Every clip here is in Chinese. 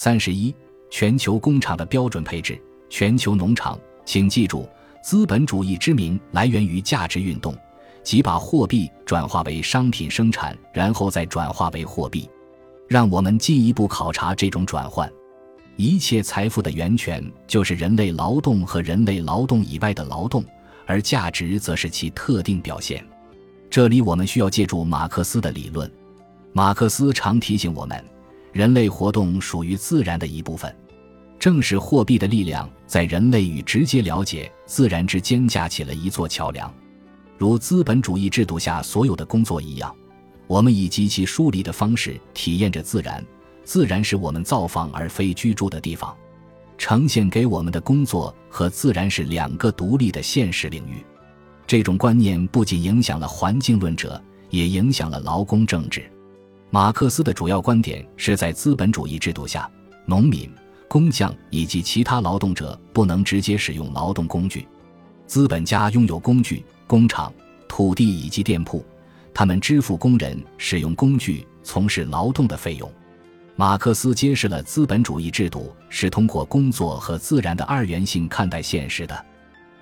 三十一，全球工厂的标准配置。全球农场，请记住，资本主义之名来源于价值运动，即把货币转化为商品生产，然后再转化为货币。让我们进一步考察这种转换。一切财富的源泉就是人类劳动和人类劳动以外的劳动，而价值则是其特定表现。这里我们需要借助马克思的理论。马克思常提醒我们，人类活动属于自然的一部分。正是货币的力量，在人类与直接了解自然之间架起了一座桥梁。如资本主义制度下所有的工作一样，我们以极其疏离的方式体验着自然。自然是我们造访而非居住的地方，呈现给我们的工作和自然是两个独立的现实领域。这种观念不仅影响了环境论者，也影响了劳工政治。马克思的主要观点是在资本主义制度下，农民、工匠以及其他劳动者不能直接使用劳动工具。资本家拥有工具、工厂、土地以及店铺，他们支付工人使用工具、从事劳动的费用。马克思揭示了资本主义制度是通过工作和自然的二元性看待现实的。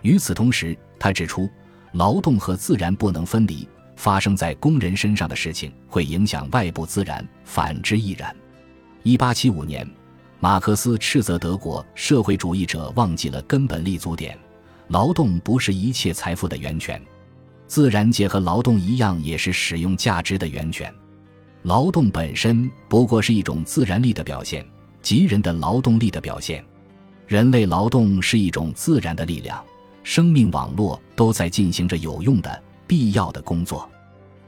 与此同时，他指出，劳动和自然不能分离，发生在工人身上的事情会影响外部自然，反之亦然。一八七五年，马克思斥责德国社会主义者忘记了根本立足点：劳动不是一切财富的源泉，自然界和劳动一样，也是使用价值的源泉。劳动本身不过是一种自然力的表现，即人的劳动力的表现。人类劳动是一种自然的力量，生命网络都在进行着有用的、必要的工作。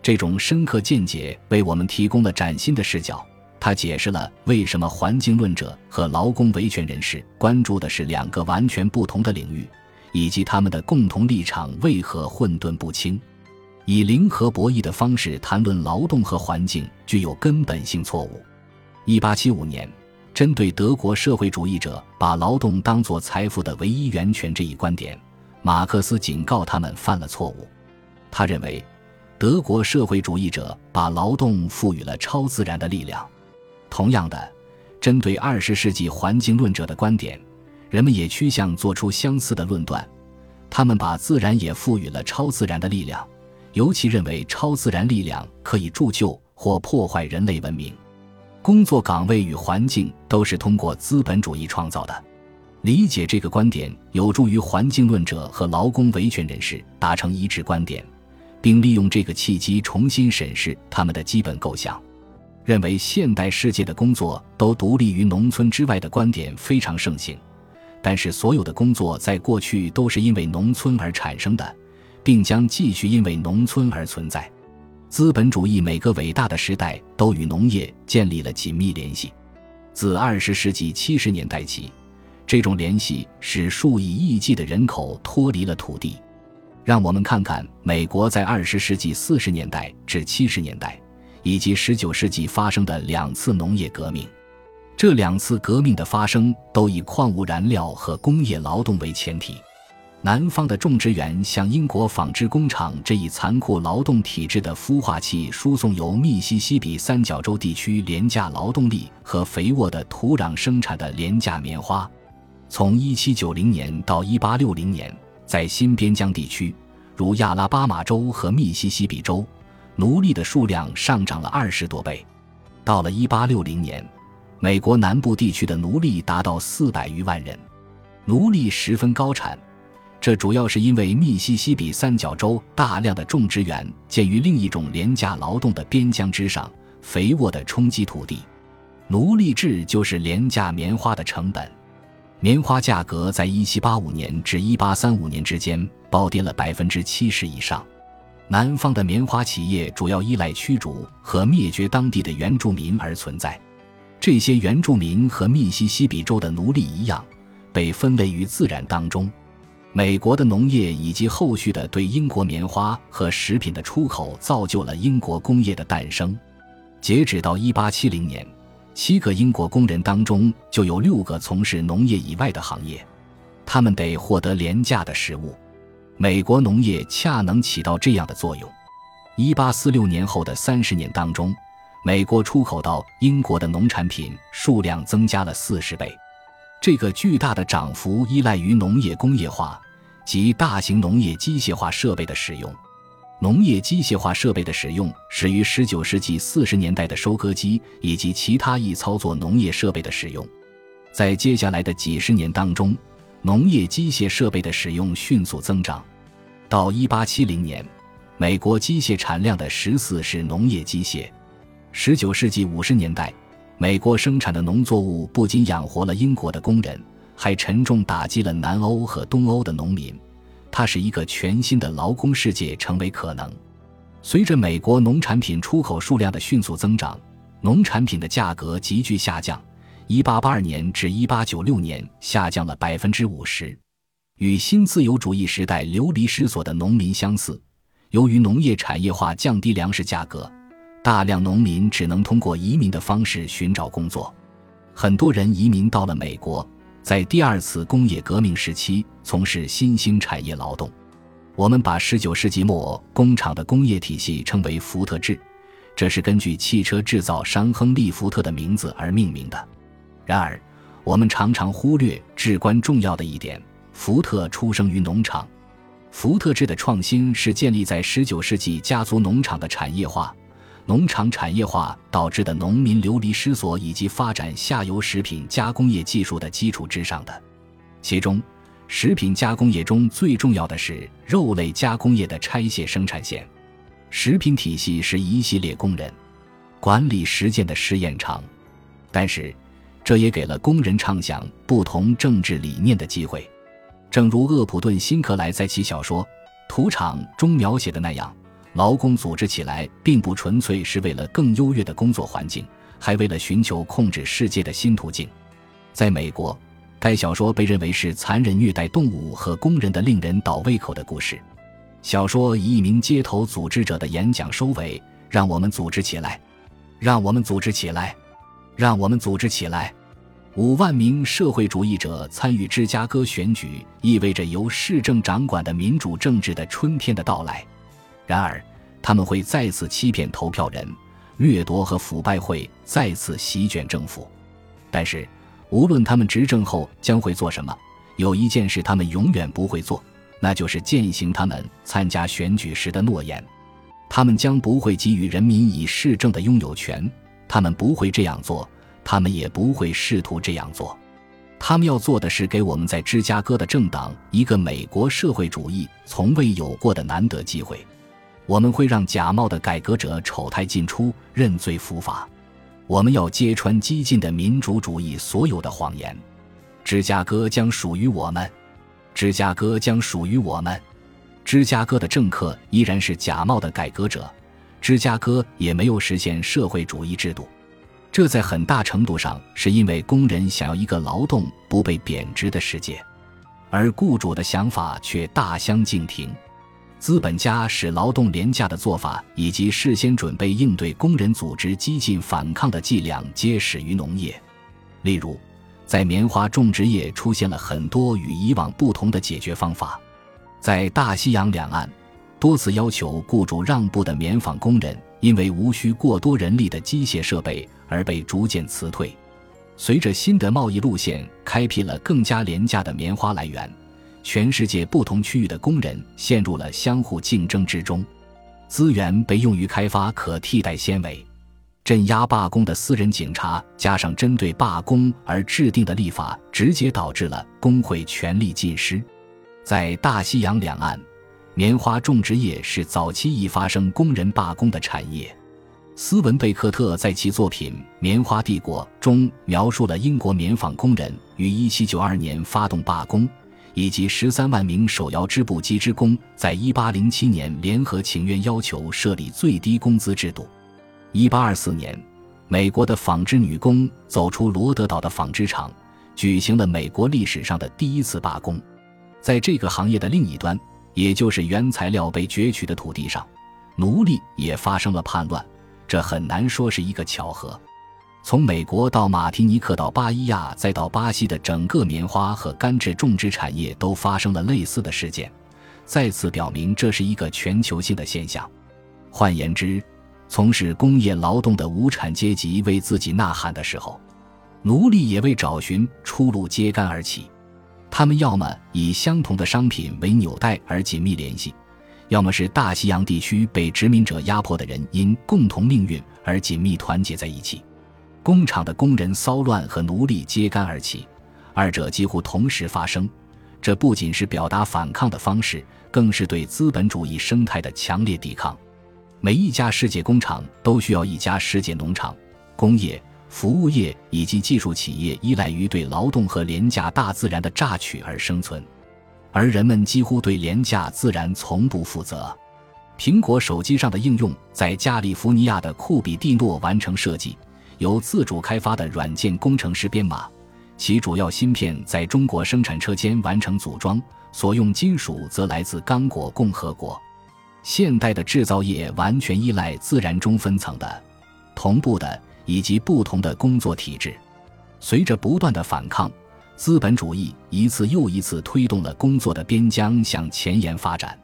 这种深刻见解为我们提供了崭新的视角。它解释了为什么环境论者和劳工维权人士关注的是两个完全不同的领域，以及他们的共同立场为何混沌不清。以零和博弈的方式谈论劳动和环境具有根本性错误。一八七五年，针对德国社会主义者把劳动当作财富的唯一源泉这一观点，马克思警告他们犯了错误。他认为，德国社会主义者把劳动赋予了超自然的力量。同样的，针对二十世纪环境论者的观点，人们也趋向做出相似的论断。他们把自然也赋予了超自然的力量。尤其认为超自然力量可以铸就或破坏人类文明，工作岗位与环境都是通过资本主义创造的。理解这个观点有助于环境论者和劳工维权人士达成一致观点，并利用这个契机重新审视他们的基本构想。认为现代世界的工作都独立于农村之外的观点非常盛行，但是所有的工作在过去都是因为农村而产生的。并将继续因为农村而存在。资本主义每个伟大的时代都与农业建立了紧密联系。自二十世纪七十年代起，这种联系使数以亿计的人口脱离了土地。让我们看看美国在二十世纪四十年代至七十年代，以及十九世纪发生的两次农业革命。这两次革命的发生都以矿物燃料和工业劳动为前提。南方的种植园向英国纺织工厂这一残酷劳动体制的孵化器输送由密西西比三角洲地区廉价劳动力和肥沃的土壤生产的廉价棉花。从1790年到1860年，在新边疆地区，如亚拉巴马州和密西西比州，奴隶的数量上涨了二十多倍。到了1860年，美国南部地区的奴隶达到四百余万人，奴隶十分高产。这主要是因为密西西比三角洲大量的种植园建于另一种廉价劳动的边疆之上，肥沃的冲击土地。奴隶制就是廉价棉花的成本。棉花价格在1785年至1835年之间暴跌了百分之七十以上。南方的棉花企业主要依赖驱逐和灭绝当地的原住民而存在。这些原住民和密西西比州的奴隶一样，被分类于自然当中。美国的农业以及后续的对英国棉花和食品的出口，造就了英国工业的诞生。截止到1870年，七个英国工人当中就有六个从事农业以外的行业，他们得获得廉价的食物。美国农业恰能起到这样的作用。1846年后的三十年当中，美国出口到英国的农产品数量增加了四十倍。这个巨大的涨幅依赖于农业工业化及大型农业机械化设备的使用。农业机械化设备的使用始于19世纪40年代的收割机以及其他易操作农业设备的使用。在接下来的几十年当中，农业机械设备的使用迅速增长。到1870年，美国机械产量的十四是农业机械。19世纪50年代。美国生产的农作物不仅养活了英国的工人，还沉重打击了南欧和东欧的农民。它使一个全新的劳工世界成为可能。随着美国农产品出口数量的迅速增长，农产品的价格急剧下降。1882年至1896年下降了百分之五十。与新自由主义时代流离失所的农民相似，由于农业产业化降低粮食价格。大量农民只能通过移民的方式寻找工作，很多人移民到了美国，在第二次工业革命时期从事新兴产业劳动。我们把19世纪末工厂的工业体系称为福特制，这是根据汽车制造商亨利·福特的名字而命名的。然而，我们常常忽略至关重要的一点：福特出生于农场。福特制的创新是建立在19世纪家族农场的产业化。农场产业化导致的农民流离失所，以及发展下游食品加工业技术的基础之上的。其中，食品加工业中最重要的是肉类加工业的拆卸生产线。食品体系是一系列工人管理实践的试验场，但是这也给了工人畅想不同政治理念的机会。正如厄普顿·辛克莱在其小说《土场》中描写的那样。劳工组织起来，并不纯粹是为了更优越的工作环境，还为了寻求控制世界的新途径。在美国，该小说被认为是残忍虐待动物和工人的令人倒胃口的故事。小说以一名街头组织者的演讲收尾：“让我们组织起来，让我们组织起来，让我们组织起来。”五万名社会主义者参与芝加哥选举，意味着由市政掌管的民主政治的春天的到来。然而，他们会再次欺骗投票人，掠夺和腐败会再次席卷政府。但是，无论他们执政后将会做什么，有一件事他们永远不会做，那就是践行他们参加选举时的诺言。他们将不会给予人民以市政的拥有权，他们不会这样做，他们也不会试图这样做。他们要做的是给我们在芝加哥的政党一个美国社会主义从未有过的难得机会。我们会让假冒的改革者丑态尽出、认罪伏法。我们要揭穿激进的民主主义所有的谎言。芝加哥将属于我们，芝加哥将属于我们。芝加哥的政客依然是假冒的改革者，芝加哥也没有实现社会主义制度。这在很大程度上是因为工人想要一个劳动不被贬值的世界，而雇主的想法却大相径庭。资本家使劳动廉价的做法，以及事先准备应对工人组织激进反抗的伎俩，皆始于农业。例如，在棉花种植业出现了很多与以往不同的解决方法。在大西洋两岸，多次要求雇主让步的棉纺工人，因为无需过多人力的机械设备而被逐渐辞退。随着新的贸易路线开辟了更加廉价的棉花来源。全世界不同区域的工人陷入了相互竞争之中，资源被用于开发可替代纤维，镇压罢工的私人警察加上针对罢工而制定的立法，直接导致了工会权力尽失。在大西洋两岸，棉花种植业是早期易发生工人罢工的产业。斯文贝克特在其作品《棉花帝国》中描述了英国棉纺工人于1792年发动罢工。以及十三万名手摇织布机织工在一八零七年联合请愿，要求设立最低工资制度。一八二四年，美国的纺织女工走出罗德岛的纺织厂，举行了美国历史上的第一次罢工。在这个行业的另一端，也就是原材料被攫取的土地上，奴隶也发生了叛乱。这很难说是一个巧合。从美国到马提尼克到巴伊亚再到巴西的整个棉花和甘蔗种植产业都发生了类似的事件，再次表明这是一个全球性的现象。换言之，从事工业劳动的无产阶级为自己呐喊的时候，奴隶也为找寻出路揭竿而起。他们要么以相同的商品为纽带而紧密联系，要么是大西洋地区被殖民者压迫的人因共同命运而紧密团结在一起。工厂的工人骚乱和奴隶揭竿而起，二者几乎同时发生。这不仅是表达反抗的方式，更是对资本主义生态的强烈抵抗。每一家世界工厂都需要一家世界农场，工业。服务业以及技术企业依赖于对劳动和廉价大自然的榨取而生存，而人们几乎对廉价自然从不负责。苹果手机上的应用在加利福尼亚的库比蒂诺完成设计，由自主开发的软件工程师编码，其主要芯片在中国生产车间完成组装，所用金属则来自刚果共和国。现代的制造业完全依赖自然中分层的、同步的。以及不同的工作体制，随着不断的反抗，资本主义一次又一次推动了工作的边疆向前沿发展。